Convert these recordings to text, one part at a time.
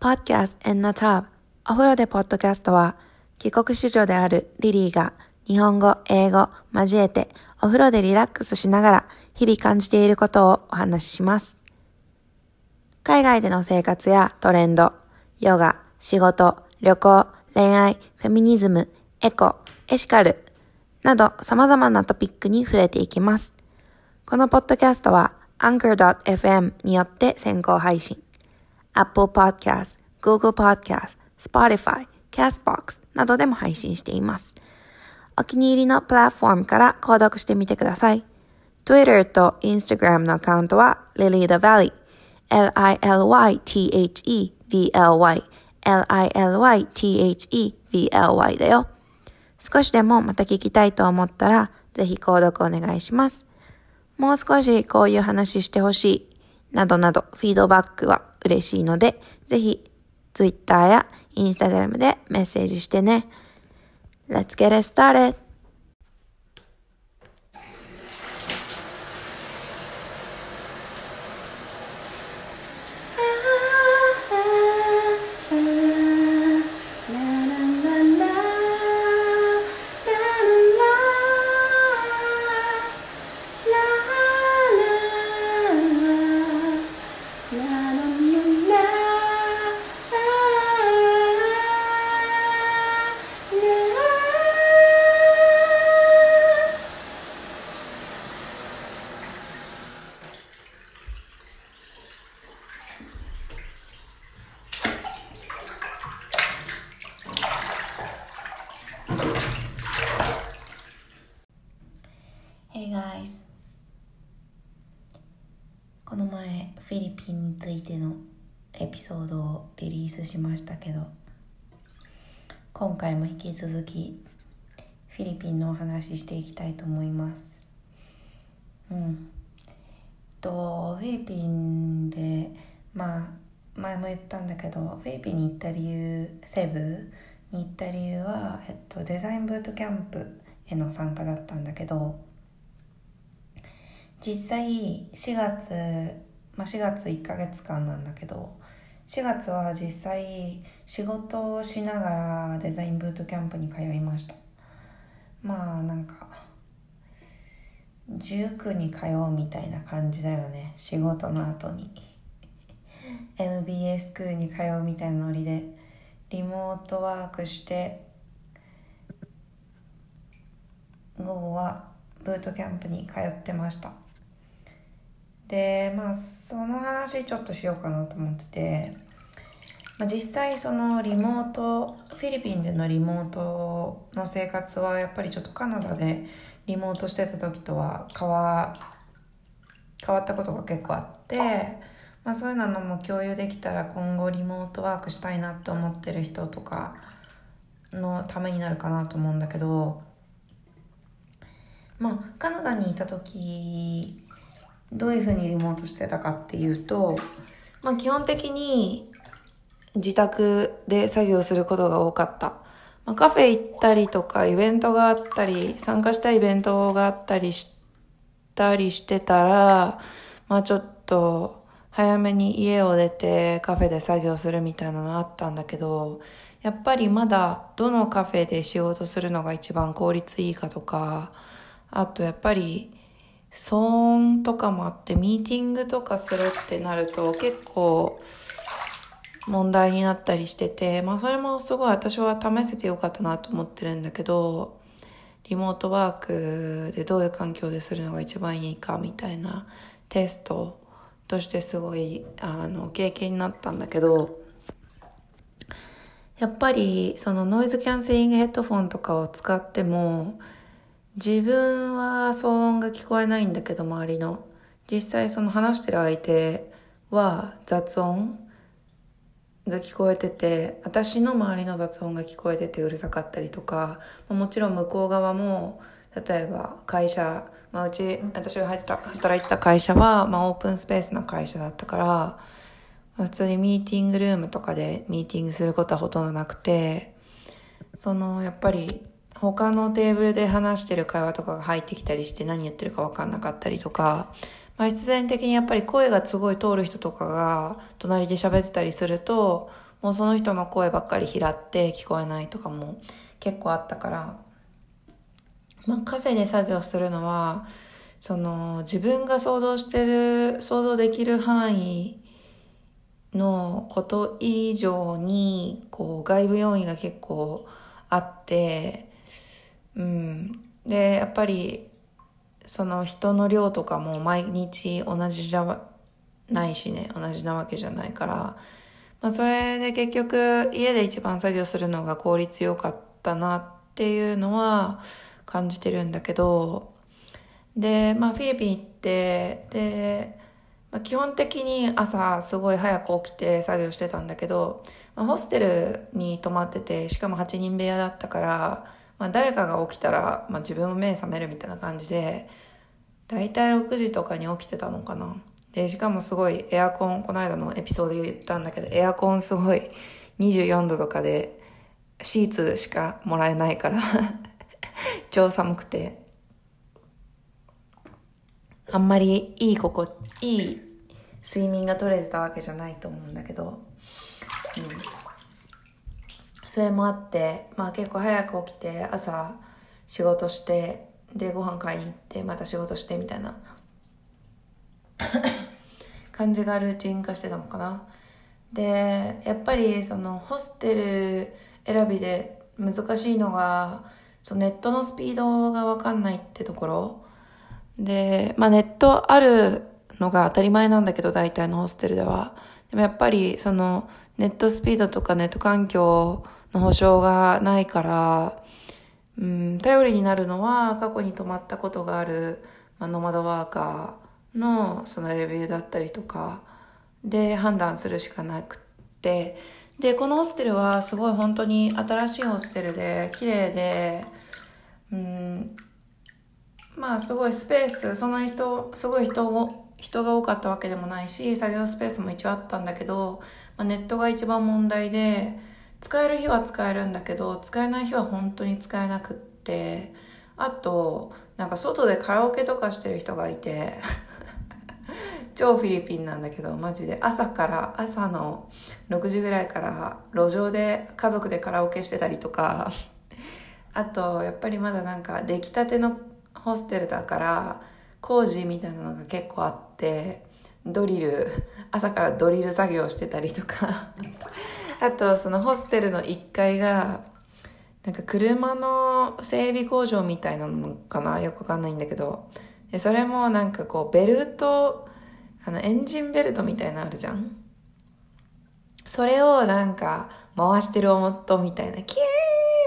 Podcast in the Tub お風呂でポッドキャストは帰国子女であるリリーが日本語、英語交えてお風呂でリラックスしながら日々感じていることをお話しします。海外での生活やトレンド、ヨガ、仕事、旅行、恋愛、フェミニズム、エコ、エシカルなど様々なトピックに触れていきます。このポッドキャストは Anchor.fm によって先行配信。Apple Podcast、Google Podcast、Spotify、Castbox などでも配信しています。お気に入りのプラットフォームから購読してみてください。Twitter と Instagram のアカウントは Lily the Valley、L-I-L-Y-T-H-E-V-L-Y、L-I-L-Y-T-H-E-V-L-Y だよ。少しでもまた聞きたいと思ったら、ぜひ購読お願いします。もう少しこういう話してほしい、などなどフィードバックは嬉しいので、ぜひ Twitter や Instagram でメッセージしてね。Let's get it started! Yeah. 続きフィリピンのお話ししていきたいと思います。うん。とフィリピンでまあ前も言ったんだけどフィリピンに行った理由セブに行った理由は、えっと、デザインブートキャンプへの参加だったんだけど実際4月、まあ、4月1ヶ月間なんだけど4月は実際仕事をしながらデザインブートキャンプに通いました。まあなんか塾に通うみたいな感じだよね。仕事の後に。MBA スクールに通うみたいなノリでリモートワークして午後はブートキャンプに通ってました。でまあその話ちょっとしようかなと思ってて、まあ、実際そのリモートフィリピンでのリモートの生活はやっぱりちょっとカナダでリモートしてた時とは変わ変わったことが結構あって、まあ、そういうのも共有できたら今後リモートワークしたいなって思ってる人とかのためになるかなと思うんだけどまあカナダにいた時どういうふうにリモートしてたかっていうと、まあ基本的に自宅で作業することが多かった。まあ、カフェ行ったりとかイベントがあったり、参加したイベントがあったりしたりしてたら、まあちょっと早めに家を出てカフェで作業するみたいなのあったんだけど、やっぱりまだどのカフェで仕事するのが一番効率いいかとか、あとやっぱり騒音とかもあってミーティングとかするってなると結構問題になったりしてて、まあそれもすごい私は試せてよかったなと思ってるんだけど、リモートワークでどういう環境でするのが一番いいかみたいなテストとしてすごいあの経験になったんだけど、やっぱりそのノイズキャンセリングヘッドフォンとかを使っても、自分は騒音が聞こえないんだけど周りの。実際その話してる相手は雑音が聞こえてて私の周りの雑音が聞こえててうるさかったりとかもちろん向こう側も例えば会社、まあ、うち私が入ってた働いてた会社は、まあ、オープンスペースな会社だったから普通にミーティングルームとかでミーティングすることはほとんどなくてそのやっぱり他のテーブルで話してる会話とかが入ってきたりして何言ってるか分かんなかったりとか、まあ、必然的にやっぱり声がすごい通る人とかが隣で喋ってたりすると、もうその人の声ばっかり拾って聞こえないとかも結構あったから、まあカフェで作業するのは、その自分が想像してる、想像できる範囲のこと以上に、こう外部要因が結構あって、うん。で、やっぱり、その人の量とかも毎日同じじゃないしね、同じなわけじゃないから、まあそれで結局家で一番作業するのが効率良かったなっていうのは感じてるんだけど、で、まあフィリピン行って、で、まあ、基本的に朝すごい早く起きて作業してたんだけど、まあ、ホステルに泊まってて、しかも8人部屋だったから、まあ、誰かが起きたら、まあ、自分も目覚めるみたいな感じで、だいたい6時とかに起きてたのかな。で、しかもすごいエアコン、この間のエピソードで言ったんだけど、エアコンすごい24度とかで、シーツしかもらえないから 超寒くて。あんまりいい心、いい睡眠が取れてたわけじゃないと思うんだけど、うん。それもあって、まあ結構早く起きて、朝仕事して、で、ご飯買いに行って、また仕事してみたいな 感じがルーチン化してたのかな。で、やっぱりそのホステル選びで難しいのが、そのネットのスピードがわかんないってところ。で、まあネットあるのが当たり前なんだけど、大体のホステルでは。でもやっぱりそのネットスピードとかネット環境の保証がないから、うん、頼りになるのは過去に泊まったことがある、まあ、ノマドワーカーのそのレビューだったりとかで判断するしかなくって、で、このホステルはすごい本当に新しいホステルで綺麗で、うん、まあすごいスペース、そんなに人、すごい人人が多かったわけでもないし、作業スペースも一応あったんだけど、まあ、ネットが一番問題で、使える日は使えるんだけど、使えない日は本当に使えなくって、あと、なんか外でカラオケとかしてる人がいて 超フィリピンなんだけど、マジで。朝から、朝の6時ぐらいから路上で家族でカラオケしてたりとか、あと、やっぱりまだなんか出来たてのホステルだから、工事みたいなのが結構あって、ドリル、朝からドリル作業してたりとか。あと、そのホステルの1階が、なんか車の整備工場みたいなのかな？よくわかんないんだけど。で、それもなんかこう、ベルト、あの、エンジンベルトみたいなのあるじゃん？それをなんか、回してる音みたいな、キー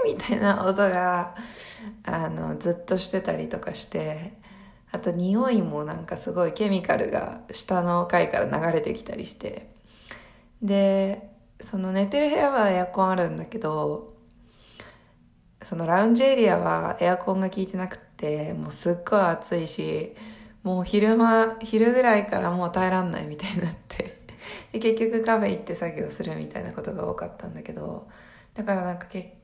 みたいな音が、あの、ずっとしてたりとかして、あと匂いもなんかすごいケミカルが下の階から流れてきたりして、で、その寝てる部屋はエアコンあるんだけど、そのラウンジエリアはエアコンが効いてなくて、もうすっごい暑いし、もう昼間、昼ぐらいからもう耐えらんないみたいになってで、結局カフェ行って作業するみたいなことが多かったんだけど、だからなんかけ、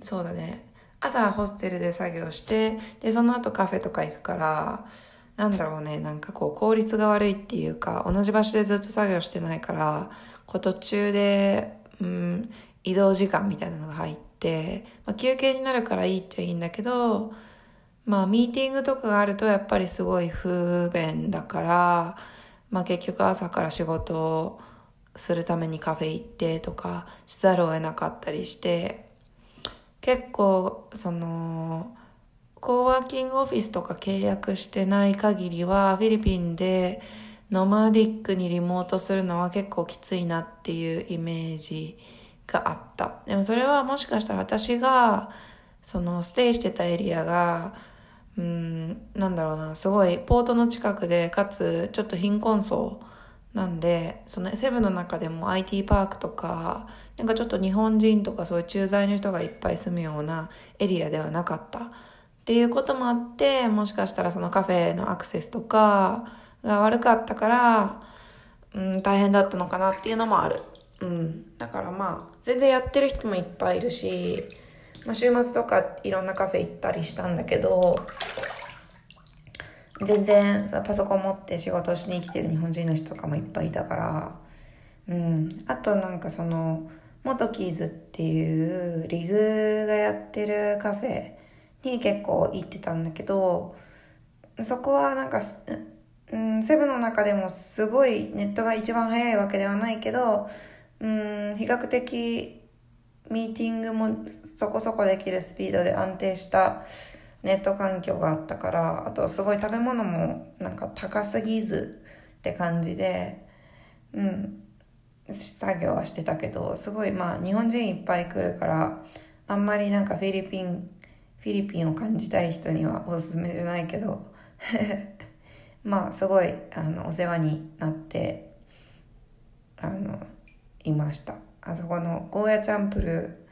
そうだね。朝ホステルで作業して、で、その後カフェとか行くから、なんだろうね、なんかこう効率が悪いっていうか、同じ場所でずっと作業してないから、こう途中で、うん、移動時間みたいなのが入って、まあ、休憩になるからいいっちゃいいんだけど、まあミーティングとかがあるとやっぱりすごい不便だから、まあ結局朝から仕事をするためにカフェ行ってとかしざるを得なかったりして、結構その、コーワーキングオフィスとか契約してない限りはフィリピンでノマディックにリモートするのは結構きついなっていうイメージがあった。でもそれはもしかしたら私が、そのステイしてたエリアが、うん、なんだろうな、すごいポートの近くで、かつちょっと貧困層なんで、そのセブンの中でも IT パークとか、なんかちょっと日本人とかそういう駐在の人がいっぱい住むようなエリアではなかった。っていうこともあって、もしかしたらそのカフェのアクセスとか、が悪かったから、うん、大変だったのかなっていうのもある。うん。だからまあ、全然やってる人もいっぱいいるし、まあ、週末とかいろんなカフェ行ったりしたんだけど、全然パソコン持って仕事しに来てる日本人の人とかもいっぱいいたから、うん。あとなんかその、元キーズっていうリグがやってるカフェに結構行ってたんだけど、そこはなんか、うん、セブンの中でもすごいネットが一番早いわけではないけど、うん、比較的ミーティングもそこそこできるスピードで安定したネット環境があったから、あとすごい食べ物もなんか高すぎずって感じで、うん、作業はしてたけど、すごいまあ日本人いっぱい来るから、あんまりなんかフィリピン、フィリピンを感じたい人にはおすすめじゃないけど、まあすごいあのお世話になってあのいました。あそこのゴーヤチャンプル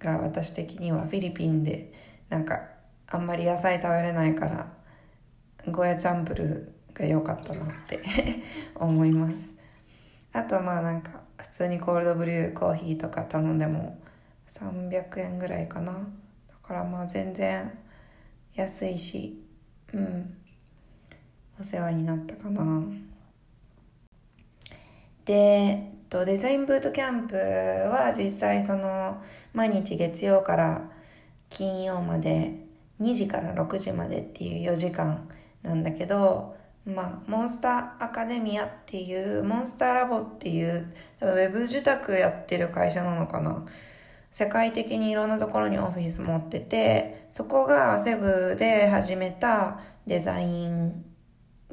ーが私的にはフィリピンでなんかあんまり野菜食べれないからゴーヤチャンプルーが良かったなって 思います。あとまあなんか普通にコールドブリューコーヒーとか頼んでも300円ぐらいかな。だからまあ全然安いしうん。お世話になったかなでとデザインブートキャンプは実際その毎日月曜から金曜まで2時から6時までっていう4時間なんだけどまあ、モンスターアカデミアっていう、モンスターラボっていう、ウェブ受託やってる会社なのかな。世界的にいろんなところにオフィス持ってて、そこがセブで始めたデザイン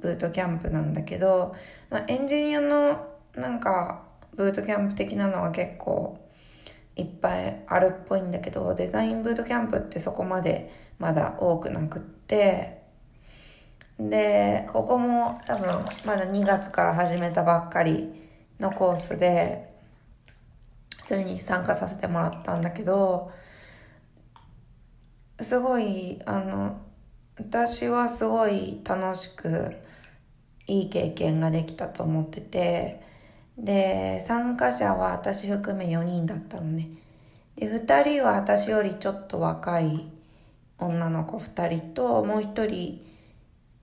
ブートキャンプなんだけど、まあ、エンジニアのなんかブートキャンプ的なのは結構いっぱいあるっぽいんだけど、デザインブートキャンプってそこまでまだ多くなくって、で、ここも多分まだ2月から始めたばっかりのコースで、それに参加させてもらったんだけど、すごい、あの、私はすごい楽しくいい経験ができたと思ってて、で、参加者は私含め4人だったのね。で、2人は私よりちょっと若い女の子2人と、もう1人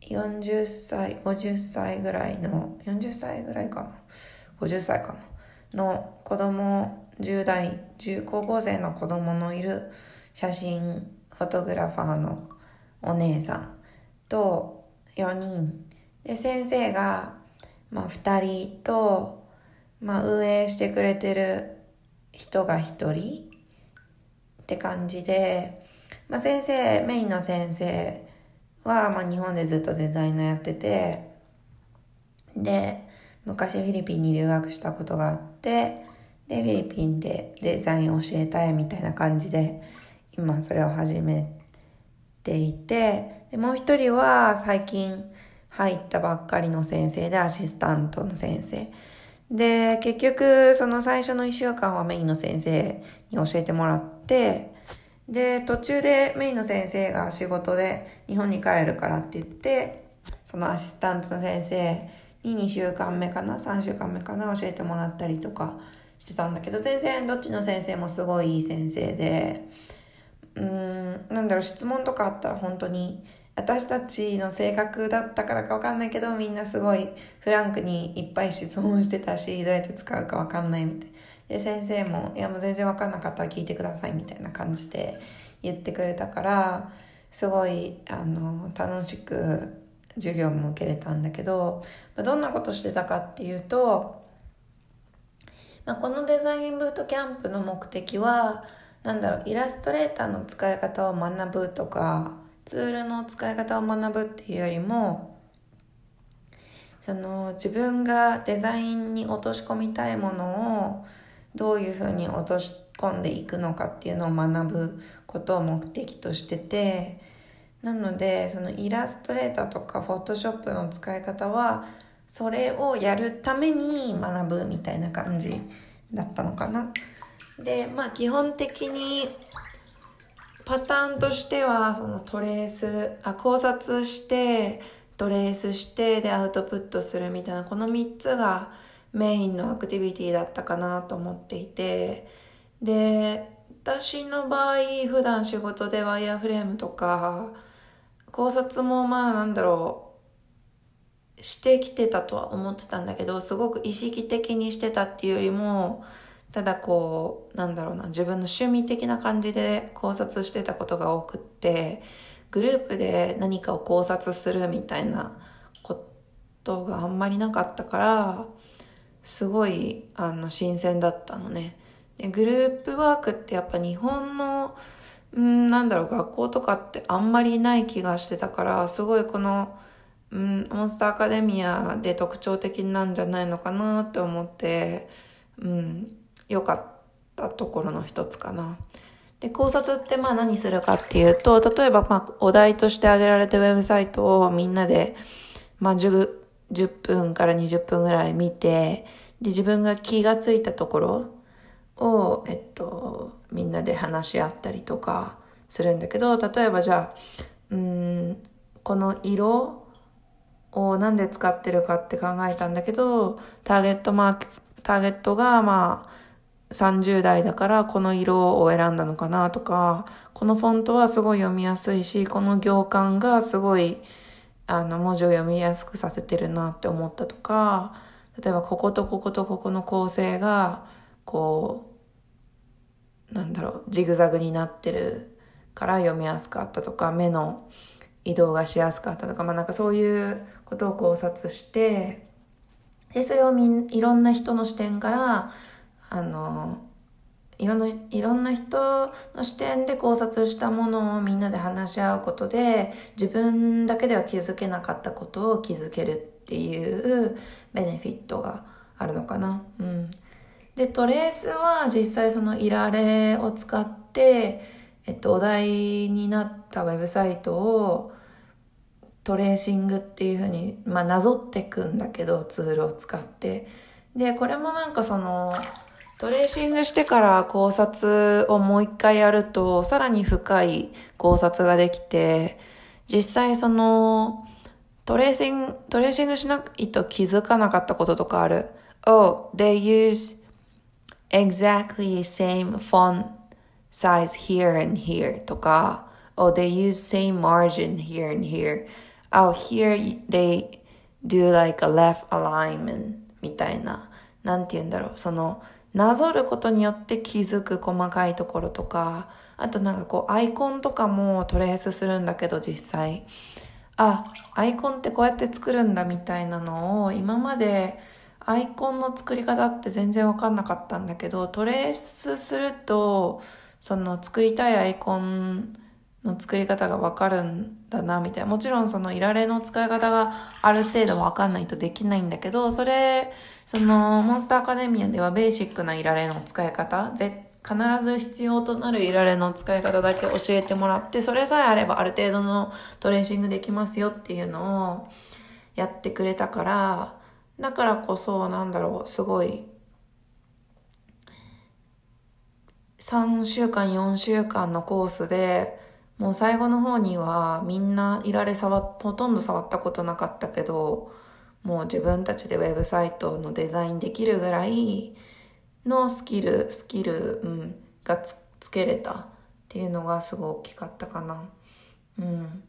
40歳、50歳ぐらいの、40歳ぐらいかな。50歳かな。の子供、10代、10高校生の子供のいる写真、フォトグラファーのお姉さんと4人。で、先生が、まあ、2人と、まあ、運営してくれてる人が1人って感じで、まあ、先生、メインの先生は、まあ、日本でずっとデザイナーやってて、で、昔フィリピンに留学したことがあって、で、フィリピンでデザインを教えたいみたいな感じで、今それを始めていて、でもう一人は最近入ったばっかりの先生でアシスタントの先生。で、結局、その最初の一週間はメインの先生に教えてもらって、で、途中でメインの先生が仕事で日本に帰るからって言って、そのアシスタントの先生に2週間目かな ?3 週間目かな教えてもらったりとかしてたんだけど、全然どっちの先生もすごいいい先生で、うーん、なんだろう、質問とかあったら本当に私たちの性格だったからかわかんないけど、みんなすごいフランクにいっぱい質問してたし、どうやって使うかわかんないみたい。で、先生も、いやもう全然わかんなかったら聞いてくださいみたいな感じで言ってくれたから、すごい、あの、楽しく授業も受けれたんだけど、どんなことしてたかっていうと、まあ、このデザインブートキャンプの目的は、なんだろう、イラストレーターの使い方を学ぶとか、ツールの使い方を学ぶっていうよりも、その自分がデザインに落とし込みたいものをどういうふうに落とし込んでいくのかっていうのを学ぶことを目的としてて、なので、そのイラストレーターとかフォトショップの使い方は、それをやるために学ぶみたいな感じだったのかな。で、まあ基本的にパターンとしては、そのトレース、あ、考察して、トレースして、で、アウトプットするみたいな、この3つがメインのアクティビティだったかなと思っていて、で、私の場合、普段仕事でワイヤーフレームとか、考察もまあなんだろう、してきてたとは思ってたんだけど、すごく意識的にしてたっていうよりも、ただこう、なんだろうな、自分の趣味的な感じで考察してたことが多くって、グループで何かを考察するみたいなことがあんまりなかったから、すごい、あの、新鮮だったのね。で、グループワークってやっぱ日本の、うん、なんだろう、学校とかってあんまりない気がしてたから、すごいこの、うん、モンスターアカデミアで特徴的なんじゃないのかなって思って、うん、良かったところの一つかな。で、考察ってまあ何するかっていうと、例えばまあお題として挙げられたウェブサイトをみんなで、まあ10、10分から20分ぐらい見て、で、自分が気がついたところを、えっと、みんなで話し合ったりとかするんだけど、例えばじゃあ、うん、この色をなんで使ってるかって考えたんだけど、ターゲットマーク、ターゲットがまあ30代だからこの色を選んだのかなとか、このフォントはすごい読みやすいし、この行間がすごいあの文字を読みやすくさせてるなって思ったとか、例えばこことこことここの構成がこう、なんだろう、ジグザグになってるから読みやすかったとか、目の移動がしやすかったとか、まあなんかそういうことを考察して、で、それをみん、いろんな人の視点から、あの、いろんな、いろんな人の視点で考察したものをみんなで話し合うことで、自分だけでは気づけなかったことを気づけるっていうベネフィットがあるのかな。うん。で、トレースは実際そのいられを使って、えっと、お題になったウェブサイトをトレーシングっていうふうに、まあ、なぞっていくんだけど、ツールを使って。で、これもなんかその、トレーシングしてから考察をもう一回やると、さらに深い考察ができて、実際その、トレーシング、トレーシングしないと気づかなかったこととかある。Oh, they use exactly same font size here and here とか、oh, they use same margin here and here. oh, here they do like a left alignment みたいな、なんて言うんだろう、その、なぞることによって気づく細かいところとか、あとなんかこう、アイコンとかもトレースするんだけど、実際。あ、アイコンってこうやって作るんだみたいなのを、今までアイコンの作り方って全然わかんなかったんだけど、トレースすると、その作りたいアイコンの作り方がわかるんだな、みたいな。もちろんそのいられの使い方がある程度わかんないとできないんだけど、それ、その、モンスターアカデミアではベーシックないられの使い方、必ず必要となるいられの使い方だけ教えてもらって、それさえあればある程度のトレーシングできますよっていうのをやってくれたから、だからこそ、なんだろう、すごい、3週間、4週間のコースで、もう最後の方にはみんないられ触っ、ほとんど触ったことなかったけど、もう自分たちでウェブサイトのデザインできるぐらいのスキル、スキル、うん、がつつけれたっていうのがすごい大きかったかな。うん。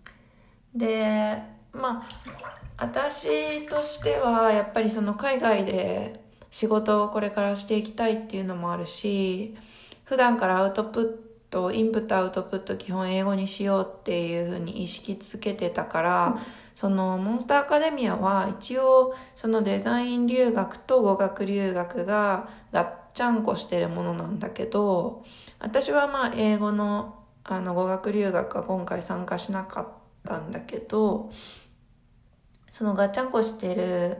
で、まあ、私としてはやっぱりその海外で仕事をこれからしていきたいっていうのもあるし、普段からアウトプットとインプットアウトプット基本英語にしようっていうふうに意識づけてたから、うん、そのモンスターアカデミアは一応そのデザイン留学と語学留学がガッチャンコしてるものなんだけど、私はまあ英語のあの語学留学は今回参加しなかったんだけど、そのガッチャンコしてる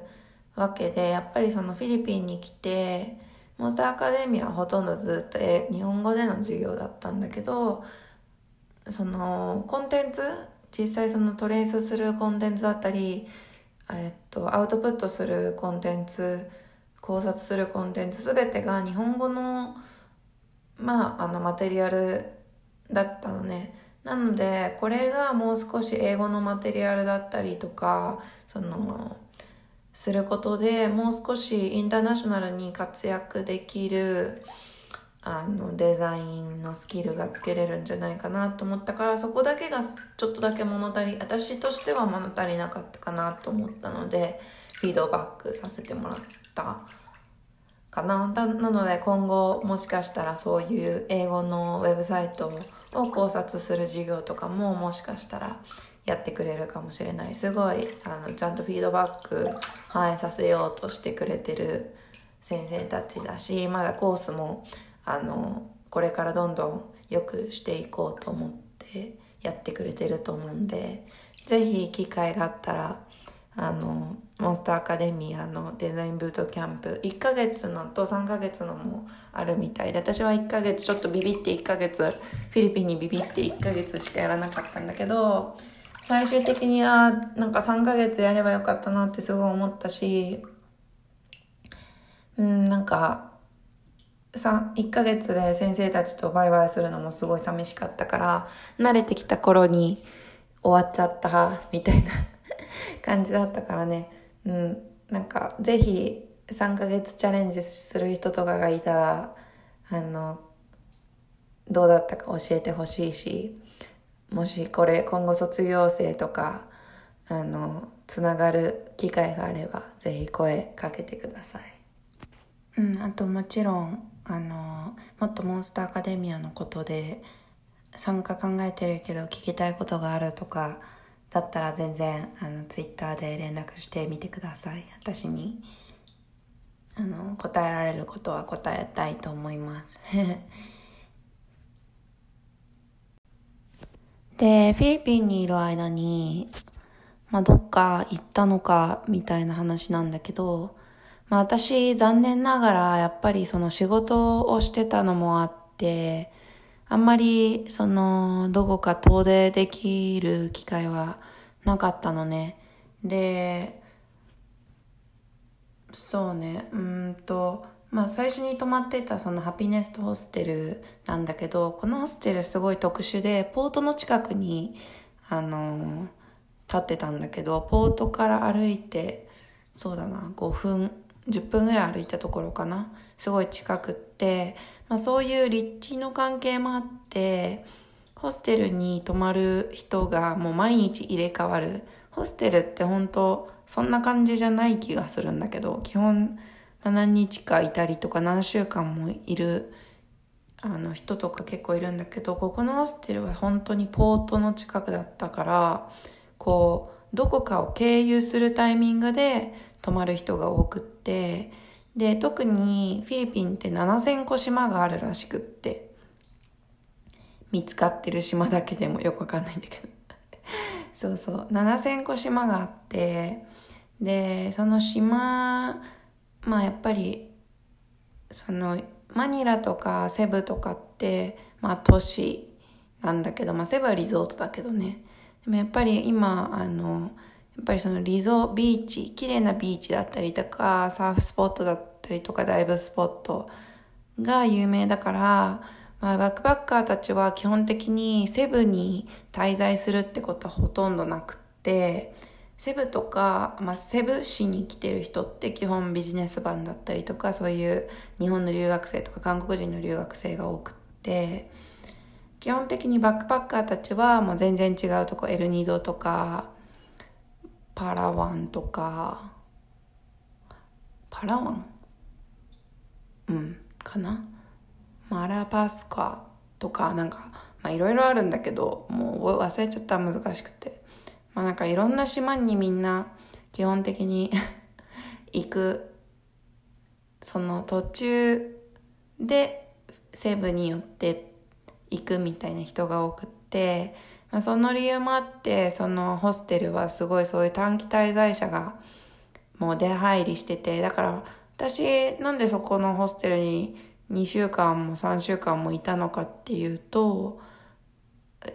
わけで、やっぱりそのフィリピンに来て、モンスターアカデミアはほとんどずっと日本語での授業だったんだけど、そのコンテンツ実際そのトレースするコンテンツだったり、えっと、アウトプットするコンテンツ、考察するコンテンツすべてが日本語の、まあ、あの、マテリアルだったのね。なので、これがもう少し英語のマテリアルだったりとか、その、することでもう少しインターナショナルに活躍できるあのデザインのスキルがつけれるんじゃないかなと思ったからそこだけがちょっとだけ物足り私としては物足りなかったかなと思ったのでフィードバックさせてもらったかな。なので今後もしかしたらそういう英語のウェブサイトを考察する授業とかももしかしたらやってくれるかもしれない。すごい、あの、ちゃんとフィードバック反映させようとしてくれてる先生たちだし、まだコースも、あの、これからどんどん良くしていこうと思ってやってくれてると思うんで、ぜひ機会があったら、あの、モンスターアカデミアのデザインブートキャンプ、1ヶ月のと3ヶ月のもあるみたいで、私は1ヶ月ちょっとビビって1ヶ月、フィリピンにビビって1ヶ月しかやらなかったんだけど、最終的にはなんか3ヶ月やればよかったなってすごい思ったし、うん、なんか、1ヶ月で先生たちとバイバイするのもすごい寂しかったから、慣れてきた頃に終わっちゃった、みたいな 感じだったからね。うん、なんか、ぜひ3ヶ月チャレンジする人とかがいたら、あの、どうだったか教えてほしいし、もしこれ今後卒業生とか、あの、つながる機会があれば、ぜひ声かけてください。うん、あともちろん、あの、もっとモンスターアカデミアのことで、参加考えてるけど聞きたいことがあるとか、だったら全然、あの、ツイッターで連絡してみてください。私に、あの、答えられることは答えたいと思います。で、フィリピンにいる間に、まあ、どっか行ったのか、みたいな話なんだけど、まあ、私、残念ながら、やっぱりその仕事をしてたのもあって、あんまり、その、どこか遠出できる機会はなかったのね。で、そうね、うんと、まあ最初に泊まってたそのハピネストホステルなんだけど、このホステルすごい特殊で、ポートの近くに、あの、立ってたんだけど、ポートから歩いて、そうだな、5分、10分ぐらい歩いたところかな。すごい近くって、まあそういう立地の関係もあって、ホステルに泊まる人がもう毎日入れ替わる。ホステルって本当そんな感じじゃない気がするんだけど、基本何日かいたりとか何週間もいるあの人とか結構いるんだけどここのホステルは本当にポートの近くだったからこうどこかを経由するタイミングで泊まる人が多くってで特にフィリピンって7000個島があるらしくって見つかってる島だけでもよくわかんないんだけど。そうそう7000個島があってでその島まあやっぱりそのマニラとかセブとかってまあ都市なんだけど、まあセブはリゾートだけどね。でもやっぱり今、あの、やっぱりそのリゾビーチ、綺麗なビーチだったりとか、サーフスポットだったりとか、ダイブスポットが有名だから、まあバックパッカーたちは基本的にセブに滞在するってことはほとんどなくって、セブとか、まあ、セブ市に来てる人って基本ビジネス版だったりとか、そういう日本の留学生とか韓国人の留学生が多くって、基本的にバックパッカーたちはもう全然違うとこ、エルニードとか、パラワンとか、パラワン？うん、かな？マラパスカとか、なんか、まあいろいろあるんだけど、もう忘れちゃった。難しくて。まあなんかいろんな島にみんな基本的に 行く、その途中で西部によって行くみたいな人が多くって、まあ、その理由もあって、そのホステルはすごいそういう短期滞在者がもう出入りしてて、だから私なんでそこのホステルに2週間も3週間もいたのかっていうと、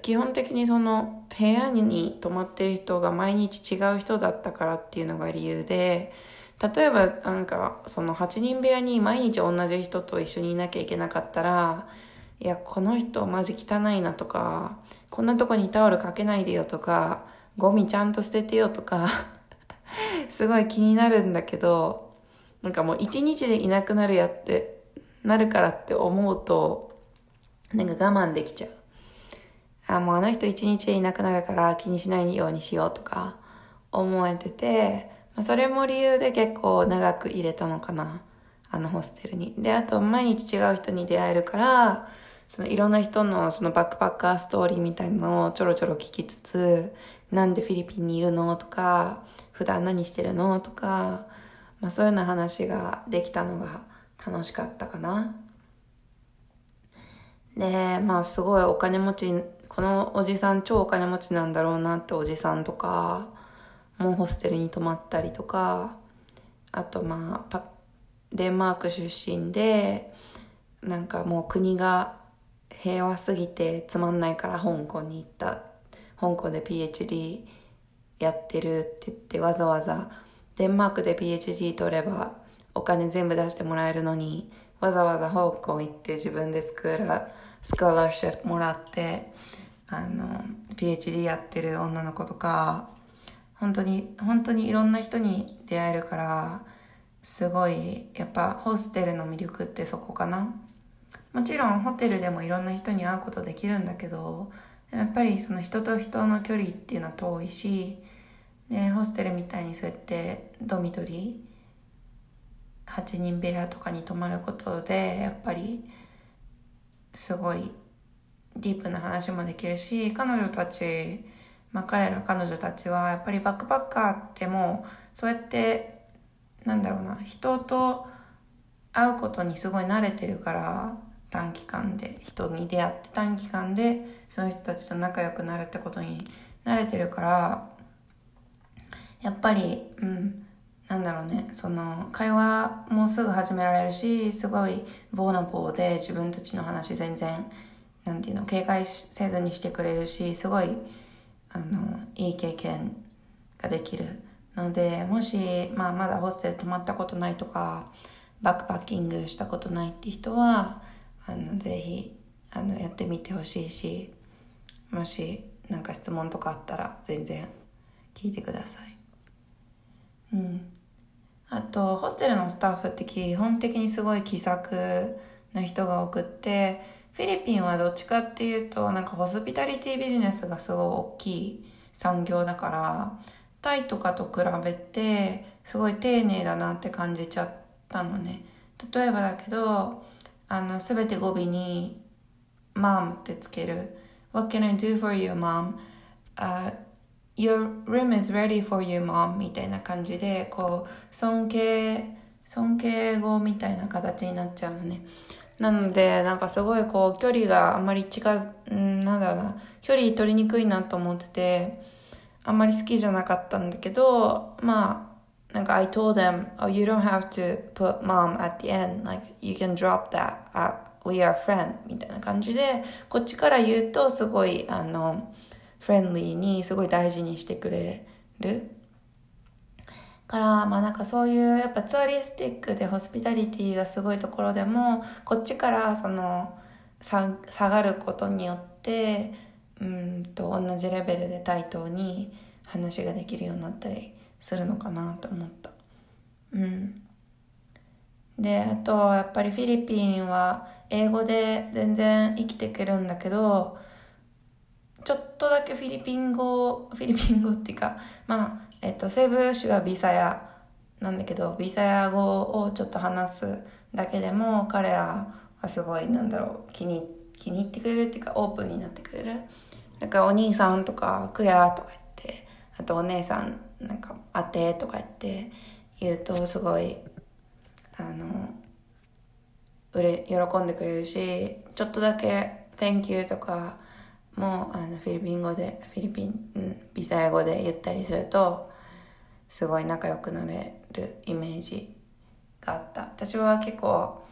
基本的にその部屋に泊まってる人が毎日違う人だったからっていうのが理由で、例えばなんかその8人部屋に毎日同じ人と一緒にいなきゃいけなかったら、いや、この人マジ汚いなとか、こんなとこにタオルかけないでよとか、ゴミちゃんと捨ててよとか すごい気になるんだけど、なんかもう一日でいなくなるやって、なるからって思うと、なんか我慢できちゃう。あ、もうあの人一日いなくなるから気にしないようにしようとか思えてて、まあ、それも理由で結構長く入れたのかな。あのホステルに。で、あと毎日違う人に出会えるから、そのいろんな人のそのバックパッカーストーリーみたいなのをちょろちょろ聞きつつ、なんでフィリピンにいるのとか、普段何してるのとか、まあそういうような話ができたのが楽しかったかな。で、まあすごいお金持ち、このおじさん超お金持ちなんだろうなっておじさんとか、もうホステルに泊まったりとか、あとまあデンマーク出身でなんかもう国が平和すぎてつまんないから香港に行った香港で PhD やってるって言ってわざわざデンマークで PhD 取ればお金全部出してもらえるのにわざわざ香港行って自分でスクーラスカラーシップもらってあの PhD やってる女の子とか本当に本当にいろんな人に出会えるからすごいやっぱホステルの魅力ってそこかな。もちろんホテルでもいろんな人に会うことできるんだけどやっぱりその人と人の距離っていうのは遠いしでホステルみたいにそうやってドミトリー8人部屋とかに泊まることでやっぱりすごいディープな話もできるし彼女たちまあ彼ら彼女たちはやっぱりバックパッカーってもうそうやってなんだろうな人と会うことにすごい慣れてるから短期間で人に出会って短期間でその人たちと仲良くなるってことに慣れてるからやっぱりうんなんだろうねその会話もすぐ始められるしすごいボーナボーで自分たちの話全然なんていうの警戒せずにしてくれるしすごいあのいい経験ができる。ので、もし、まあ、まだホステル泊まったことないとか、バックパッキングしたことないって人は、あの、ぜひ、あの、やってみてほしいし、もし、なんか質問とかあったら、全然聞いてください。うん。あと、ホステルのスタッフって基本的にすごい気さくな人が多くって、フィリピンはどっちかっていうと、なんかホスピタリティビジネスがすごい大きい産業だから、タイとかと比べてすごい丁寧だなって感じちゃったのね。例えばだけどあの全て語尾に「mom」ってつける「What can I do for you mom?、Uh, Your room is ready for you mom」みたいな感じでこう尊敬尊敬語みたいな形になっちゃうのね。なのでなんかすごいこう距離があんまり近づ、んなんだろうな距離取りにくいなと思っててあんまり好きじゃなかったんだけど、まあ、なんか I told them, oh, you don't have to put mom at the end. Like, you can drop that at we are friend みたいな感じで、こっちから言うとすごい、あの、フレンリーにすごい大事にしてくれる。から、まあなんかそういうやっぱツアリスティックでホスピタリティがすごいところでも、こっちからその下がることによって、うんと同じレベルで対等に話ができるようになったりするのかなと思った。うん。で、あと、やっぱりフィリピンは英語で全然生きていけるんだけど、ちょっとだけフィリピン語、フィリピン語っていうか、まあ、えっと、西部州はビサヤなんだけど、ビサヤ語をちょっと話すだけでも、彼らはすごい、なんだろう、気に、気に入ってくれるっていうか、オープンになってくれる。なんかお兄さんとか、くやとか言って、あとお姉さん、なんか、あてとか言って言うと、すごい、あの、うれ、喜んでくれるし、ちょっとだけ、Thank you とかもう、あの、フィリピン語で、フィリピン、うん、ビザヤ語で言ったりすると、すごい仲良くなれるイメージがあった。私は結構、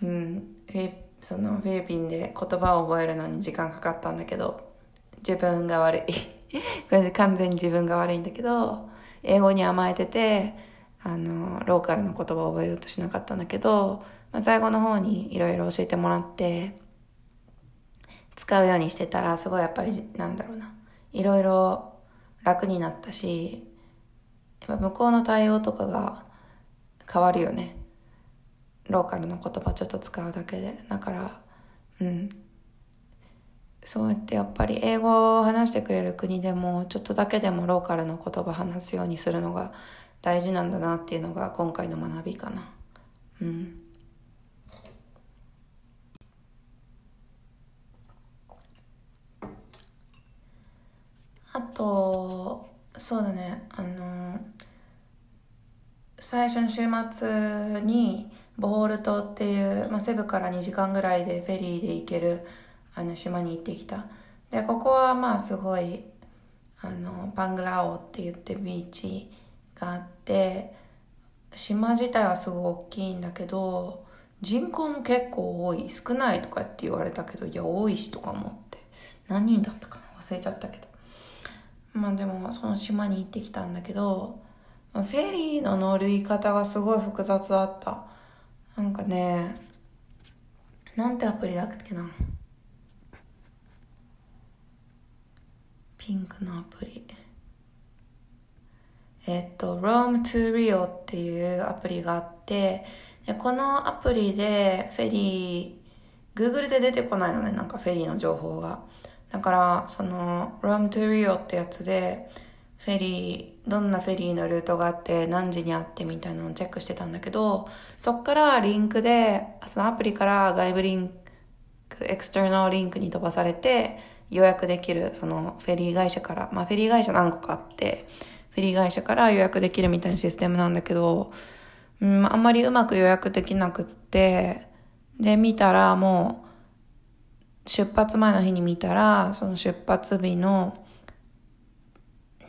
うん、フィそのフィリピンで言葉を覚えるのに時間かかったんだけど、自分が悪いこれ 完全に自分が悪いんだけど、英語に甘えてて、あの、ローカルの言葉を覚えようとしなかったんだけど、まあ、最後の方にいろいろ教えてもらって、使うようにしてたら、すごいやっぱり、なんだろうな、いろいろ楽になったし、やっぱ向こうの対応とかが変わるよね。ローカルの言葉ちょっと使うだけで。だからうん。そうやってやっぱり英語を話してくれる国でもちょっとだけでもローカルの言葉話すようにするのが大事なんだなっていうのが今回の学びかな。うん。あとそうだね。あの最初の週末にボール島っていう、まあ、セブから2時間ぐらいでフェリーで行けるあの島に行ってきた。でここはまあすごいあのパングラオって言ってビーチがあって島自体はすごい大きいんだけど人口も結構多い。少ないとかって言われたけどいや多いしとか思って。何人だったかな？忘れちゃったけど。まあでもその島に行ってきたんだけどフェリーの乗り方がすごい複雑だった。なんかねなんてアプリだっけな。ピンクのアプリ。えっと Rome to Rio っていうアプリがあってでこのアプリでフェリー Google で出てこないのねなんかフェリーの情報が。だからその Rome to Rio ってやつでフェリー、どんなフェリーのルートがあって、何時にあってみたいなのをチェックしてたんだけど、そっからリンクで、そのアプリから外部リンク、 external link に飛ばされて、予約できる、そのフェリー会社から、まあフェリー会社何個かあって、フェリー会社から予約できるみたいなシステムなんだけど、うん、あんまりうまく予約できなくって、で、見たらもう、出発前の日に見たら、その出発日の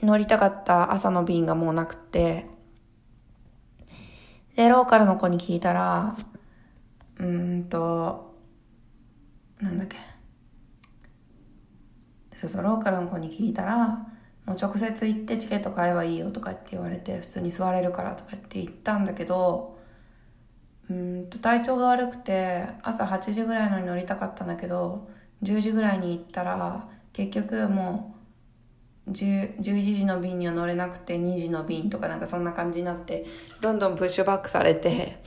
乗りたかった朝の便がもうなくて、で、ローカルの子に聞いたら、うーんと、なんだっけ。そうそう、ローカルの子に聞いたら、もう直接行ってチケット買えばいいよとかって言われて、普通に座れるからとかって言ったんだけど、うんと体調が悪くて、朝8時ぐらいのに乗りたかったんだけど、10時ぐらいに行ったら、結局もう、11時の便には乗れなくて2時の便とかなんかそんな感じになってどんどんプッシュバックされて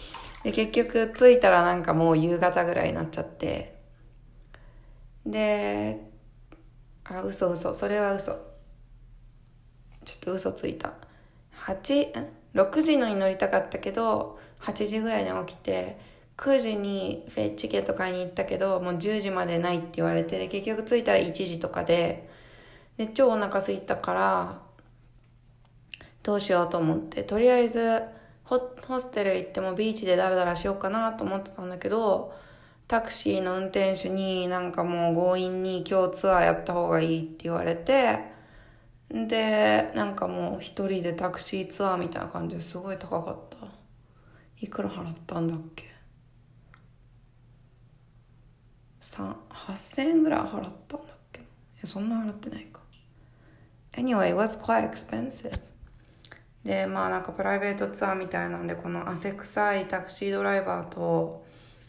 で結局着いたらなんかもう夕方ぐらいになっちゃって。であ嘘嘘。それは嘘。ちょっと嘘ついた。8 6時のに乗りたかったけど8時ぐらいに起きて9時にフェチケット買いに行ったけどもう10時までないって言われて結局着いたら1時とかでで超お腹空いてたからどうしようと思って。とりあえずホステル行ってもビーチでダラダラしようかなと思ってたんだけどタクシーの運転手になんかもう強引に今日ツアーやった方がいいって言われてでなんかもう一人でタクシーツアーみたいな感じですごい高かった。いくら払ったんだっけ？8000円ぐらい払ったんだっけ？いやそんな払ってないか。Anyway, it was quite expensive. で、まあなんかプライベートツアーみたいなんで、この汗臭いタクシードライバーと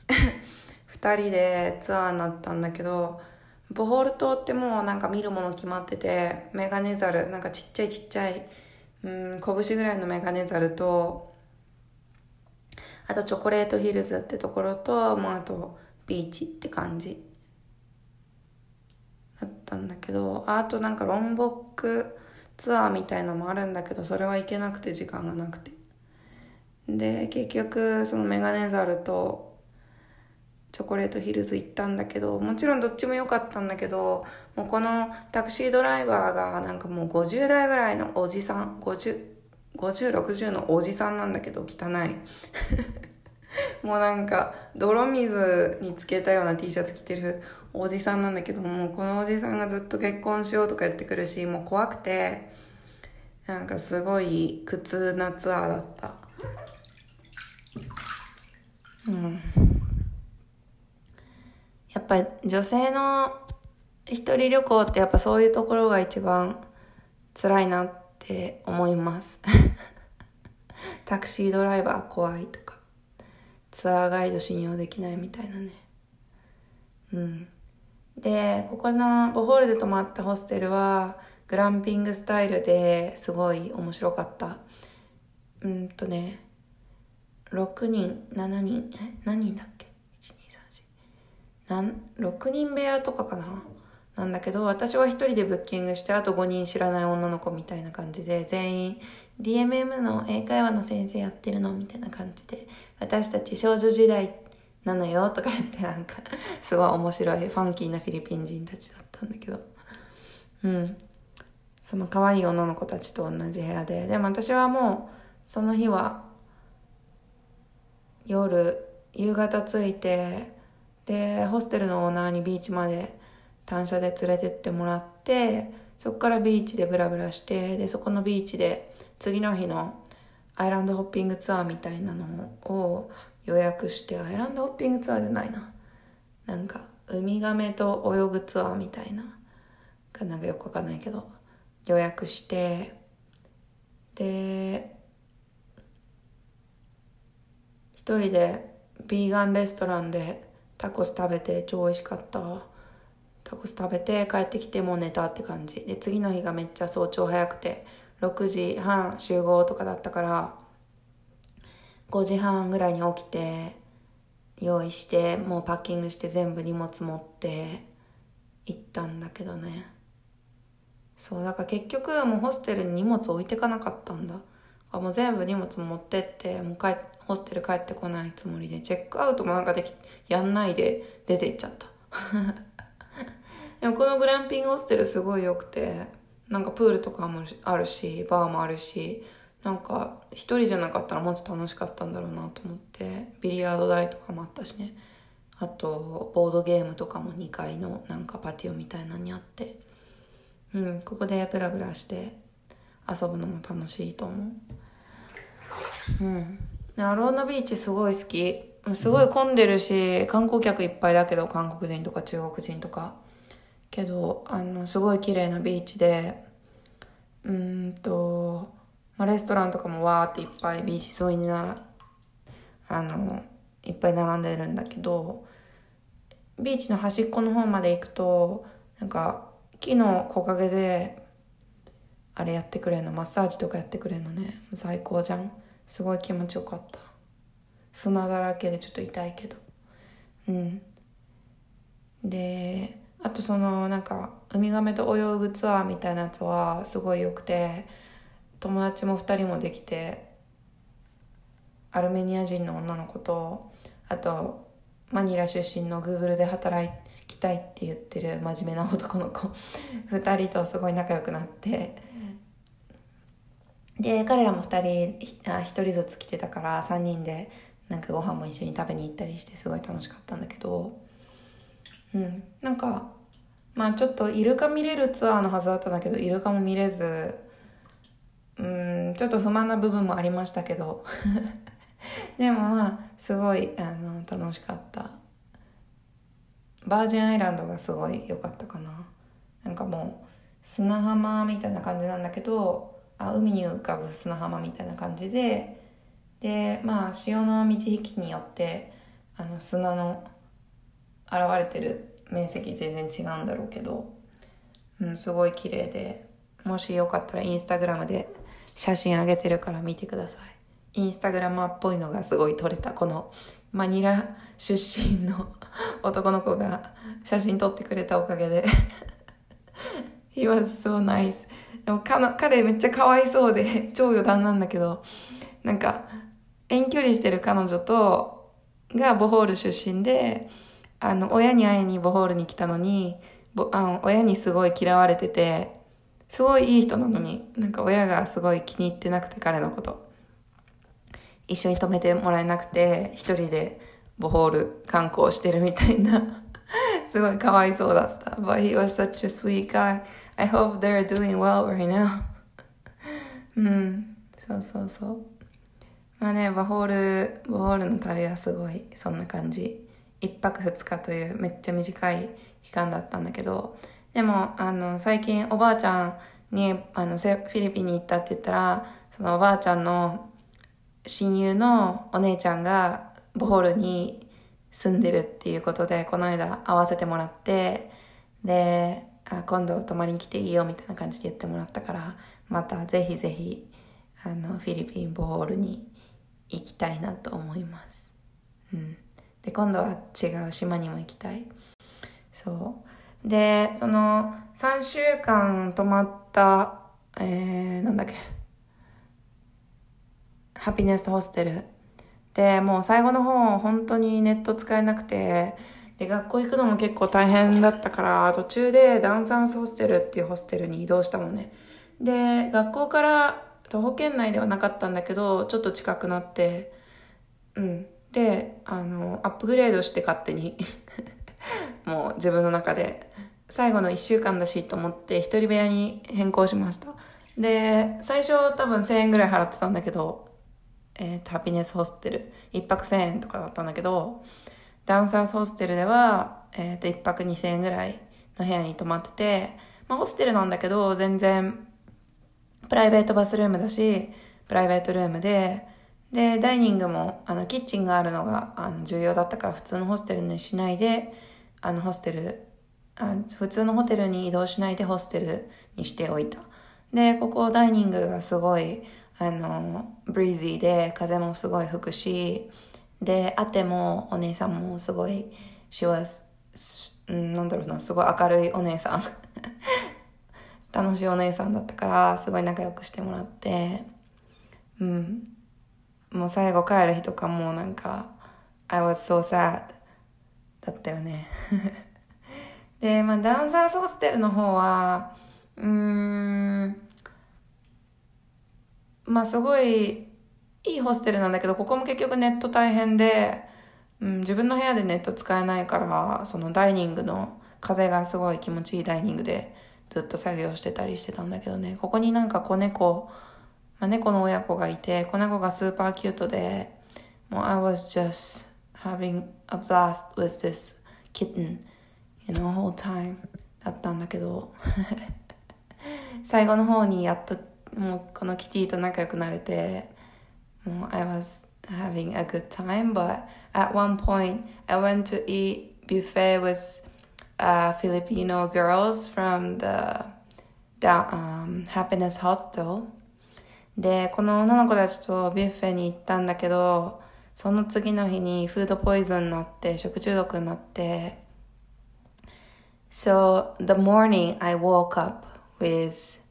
2人でツアーになったんだけど、ボホール島ってもうなんか見るもの決まってて、メガネザル、なんかちっちゃいちっちゃい、うん、拳ぐらいのメガネザルと、あとチョコレートヒルズってところと、もうあとビーチって感じ。だったんだけどあとなんかロンボックツアーみたいのもあるんだけどそれは行けなくて時間がなくてで結局そのメガネザルとチョコレートヒルズ行ったんだけどもちろんどっちも良かったんだけどもうこのタクシードライバーがなんかもう50代ぐらいのおじさん50 5060のおじさんなんだけど汚い。もうなんか泥水につけたような T シャツ着てるおじさんなんだけどもうこのおじさんがずっと結婚しようとか言ってくるしもう怖くてなんかすごい苦痛なツアーだった。うん。やっぱ女性の一人旅行ってやっぱそういうところが一番辛いなって思います。タクシードライバー怖いとかツアーガイド信用できないみたいなねうんで、ここのボホールで泊まったホステルは、グランピングスタイルですごい面白かった。うんとね、6人、7人、え？何人だっけ ?1、2、3、4。なん、6人部屋とかかな？なんだけど、私は1人でブッキングして、あと5人知らない女の子みたいな感じで、全員 DMM の英会話の先生やってるのみたいな感じで、私たち少女時代なのよとか言ってなんか すごい面白いファンキーなフィリピン人たちだったんだけど。うん。その可愛い女の子たちと同じ部屋で。でも私はもうその日は夜夕方着いてでホステルのオーナーにビーチまで単車で連れてってもらってそこからビーチでブラブラしてでそこのビーチで次の日のアイランドホッピングツアーみたいなのを予約してアイランドホッピングツアーじゃないな。なんかウミガメと泳ぐツアーみたいな。かなんかよくわかんないけど予約してで一人でビーガンレストランでタコス食べて超美味しかった。タコス食べて帰ってきてもう寝たって感じ。で次の日がめっちゃ早朝早くて6時半集合とかだったから5時半ぐらいに起きて用意してもうパッキングして全部荷物持って行ったんだけどね。そうだから結局もうホステルに荷物置いてかなかったんだ。あもう全部荷物持ってってもう帰ホステル帰ってこないつもりでチェックアウトもなんかできやんないで出て行っちゃった。でもこのグランピングホステルすごい良くてなんかプールとかもあるしバーもあるしなんか一人じゃなかったらもっと楽しかったんだろうなと思ってビリヤード台とかもあったしね。あとボードゲームとかも2階のなんかパティオみたいなのにあって。うんここでブラブラして遊ぶのも楽しいと思う。うん。アローナビーチすごい好き。すごい混んでるし観光客いっぱいだけど韓国人とか中国人とか。けどあのすごい綺麗なビーチでうんとまあ、レストランとかもわーっていっぱいビーチ沿いになら、あの、いっぱい並んでるんだけど、ビーチの端っこの方まで行くと、なんか、木の木陰で、あれやってくれるの、マッサージとかやってくれるのね。最高じゃん。すごい気持ちよかった。砂だらけでちょっと痛いけど。うん。で、あとその、なんか、ウミガメと泳ぐツアーみたいなやつはすごい良くて、友達も2人もできてアルメニア人の女の子とあとマニラ出身のグーグルで働きたいって言ってる真面目な男の子2人とすごい仲良くなってで彼らも2人1人ずつ来てたから3人でなんかご飯も一緒に食べに行ったりしてすごい楽しかったんだけどうんなんかまあちょっとイルカ見れるツアーのはずだったんだけどイルカも見れずうんちょっと不満な部分もありましたけど。でもまあすごいあの楽しかった。バージンアイランドがすごい良かったかな。なんかもう砂浜みたいな感じなんだけどあ海に浮かぶ砂浜みたいな感じで。でまあ潮の満ち引きによってあの砂の現れてる面積全然違うんだろうけど、うん、すごい綺麗でもしよかったらインスタグラムで写真あげてるから見てください。インスタグラマーっぽいのがすごい撮れた。このマニラ出身の 男の子が写真撮ってくれたおかげで He was so nice. でも彼めっちゃかわいそうで超余談なんだけど、なんか遠距離してる彼女とがボホール出身で、あの、親に会いにボホールに来たのに、あの親にすごい嫌われてて、すごいいい人なのに、なんか親がすごい気に入ってなくて彼のこと。一緒に泊めてもらえなくて、一人でボホール観光してるみたいな すごいかわいそうだった。But he was such a sweet guy. I hope they're doing well right now. うん。そうそうそう。まあね、バホール、バホールの旅はすごいそんな感じ。一泊二日というめっちゃ短い期間だったんだけど、でも、あの、最近おばあちゃんに、あの、フィリピンに行ったって言ったら、そのおばあちゃんの親友のお姉ちゃんがボホールに住んでるっていうことで、この間会わせてもらって、で、あ今度泊まりに来ていいよみたいな感じで言ってもらったから、またぜひぜひ、あの、フィリピンボホールに行きたいなと思います。うん。で、今度は違う島にも行きたい。そう。で、その、3週間泊まった、えー、なんだっけ、ハピネスホステル。で、もう最後の方、本当にネット使えなくて、で、学校行くのも結構大変だったから、途中でダンサンスホステルっていうホステルに移動したもんね。で、学校から徒歩圏内ではなかったんだけど、ちょっと近くなって、うん。で、あの、アップグレードして勝手に もう自分の中で、最後の1週間だしと思って一人部屋に変更しました。で、最初多分1000円ぐらい払ってたんだけど、えっ、ー、と、ハピネスホステル、1泊1000円とかだったんだけど、ダウンサウスホステルでは、えっ、ー、と、1泊2000円ぐらいの部屋に泊まってて、まあ、ホステルなんだけど、全然、プライベートバスルームだし、プライベートルームで、で、ダイニングも、あの、キッチンがあるのが、あの、重要だったから、普通のホステルにしないで、あの、ホステル、あ普通のホテルに移動しないでホステルにしておいた。で、ここダイニングがすごい、あの、ブリーズィーで、風もすごい吹くし、で、あてもお姉さんもすごい、she was、なんだろうな、すごい明るいお姉さん。楽しいお姉さんだったから、すごい仲良くしてもらって、うん。もう最後帰る日とかもうなんか、I was so sad だったよね。で、まあ、ダンサウスホステルの方は、うーん、まあ、すごいいいホステルなんだけど、ここも結局ネット大変で、うん、自分の部屋でネット使えないから、そのダイニングの風がすごい気持ちいいダイニングでずっと作業してたりしてたんだけどね、ここになんか子猫、まあ、猫の親子がいて、子猫がスーパーキュートで、もう I was just having a blast with this kitten, you know, whole time だったんだけど、最後の方にやっともうこのキティと仲良くなれて、もう I was having a good time, but at one point I went to eat buffet with uh, Filipino girls from the down, um, happiness hostel でこの女の子たちとビュッフェに行ったんだけどその次の日にフードポイズンになって食中毒になって。So the morning I woke up with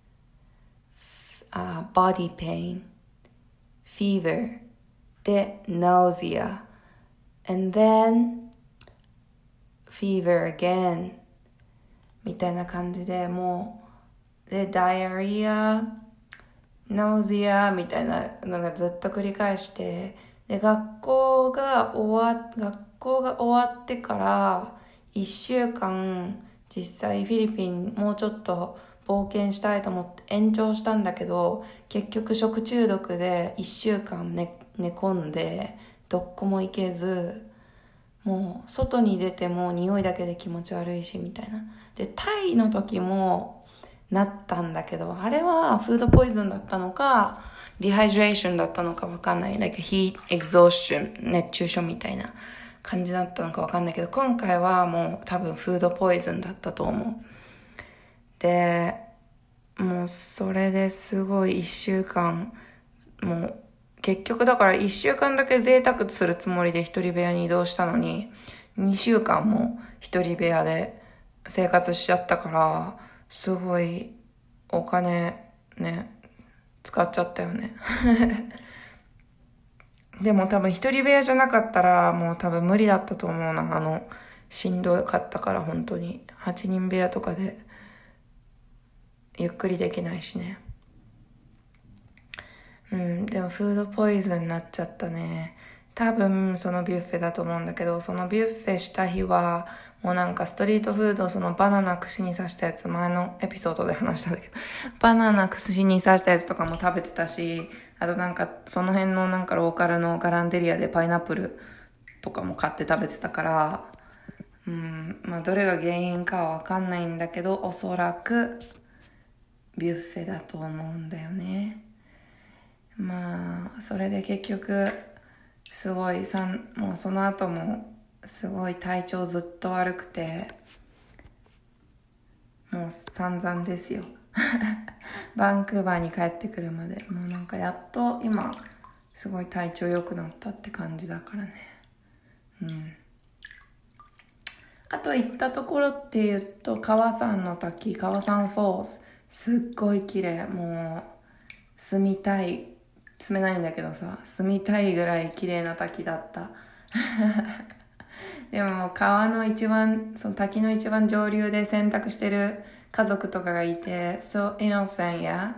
uh, body pain fever で nausea and then fever again みたいな感じでもうでダイアリアナウゼアみたいなのがずっと繰り返してで学校が終わ学校が終わってから1週間実際フィリピンもうちょっと冒険したいと思って延長したんだけど結局食中毒で1週間寝寝込んでどっこも行けずもう外に出ても匂いだけで気持ち悪いしみたいな。でタイの時もなったんだけどあれはフードポイズンだったのかディハイドレーションだったのかわかんない。like heat exhaustion 熱中症みたいな感じだったのかわかんないけど今回はもう多分フードポイズンだったと思う。でもうそれですごい一週間もう結局だから一週間だけ贅沢するつもりで一人部屋に移動したのに二週間も一人部屋で生活しちゃったからすごいお金ね使っちゃったよね でも多分一人部屋じゃなかったらもう多分無理だったと思うなあのしんどかったから本当に8人部屋とかでゆっくりできないしね。うん、でもフードポイズンになっちゃったね。多分そのビュッフェだと思うんだけど、そのビュッフェした日は、もうなんかストリートフード、そのバナナ串に刺したやつ、前のエピソードで話したんだけど、バナナ串に刺したやつとかも食べてたし、あとなんかその辺のなんかローカルのガランデリアでパイナップルとかも買って食べてたから、うん、まあどれが原因かはわかんないんだけど、おそらくビュッフェだと思うんだよね。まあそれで結局すごいさんもうその後もすごい体調ずっと悪くてもう散々ですよ。バンクーバーに帰ってくるまでもうなんかやっと今すごい体調良くなったって感じだからね。うん。あと行ったところっていうと川山の滝川山フォースすっごい綺麗。もう住みたい住めないんだけどさ住みたいぐらい綺麗な滝だったでも川の一番その滝の一番上流で洗濯してる家族とかがいて so innocent yeah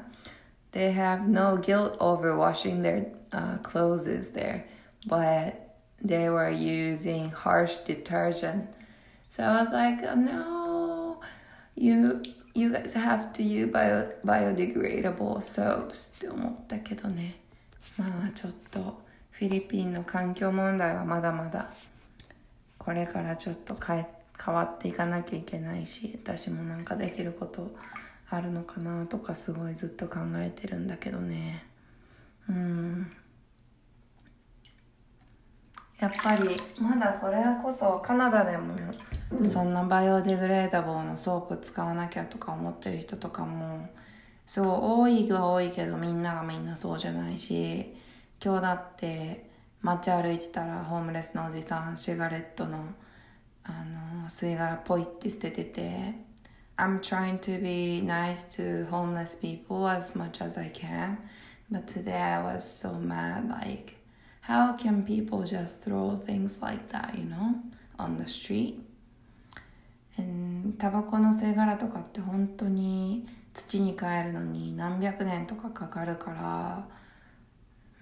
they have no guilt over washing their uh, clothes there but they were using harsh detergent so I was like no you you guys have to use bio, biodegradable soaps って思ったけどねまあちょっとフィリピンの環境問題はまだまだこれからちょっと変変わっていかなきゃいけないし私もなんかできることあるのかなとかすごいずっと考えてるんだけどね。うん。やっぱりまだそれこそカナダでもそんな biodegradable の soap 使わなきゃとか思ってる人とかもすごい多いは多いけどみんながみんなそうじゃないし今日だって街歩いてたらホームレスのおじさんシガレットのあの吸い殻ポイって捨ててて I'm trying to be nice to homeless people as much as I can but today I was so mad like how can people just throw things like that you know on the street タバコの吸い殻とかって本当に土に変えるのに何百年とかかかるから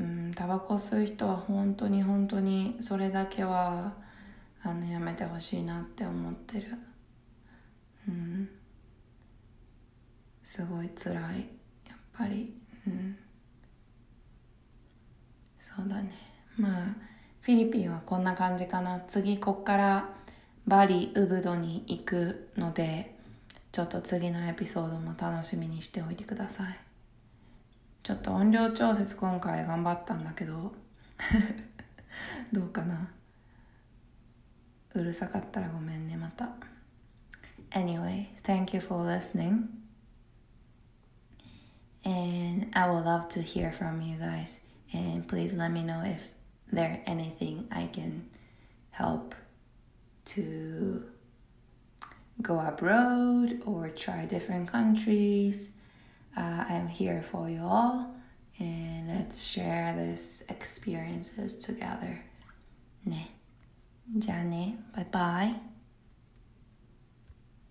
うんタバコ吸う人は本当に本当にそれだけはあのやめてほしいなって思ってる。うん。すごい辛い。やっぱり。うん。そうだね。まあフィリピンはこんな感じかな。次こっからバリウブドに行くのでちょっと次のエピソードも楽しみにしておいてくださいちょっと音量調節今回頑張ったんだけどどうかなうるさかったらごめんねまた Anyway, thank you for listening. And I would love to hear from you guys. And please let me know if there anything I can help to go abroad or try different countries. Uh, I'm here for you all. And let's share these experiences together. ね。じゃあね、バイバイ。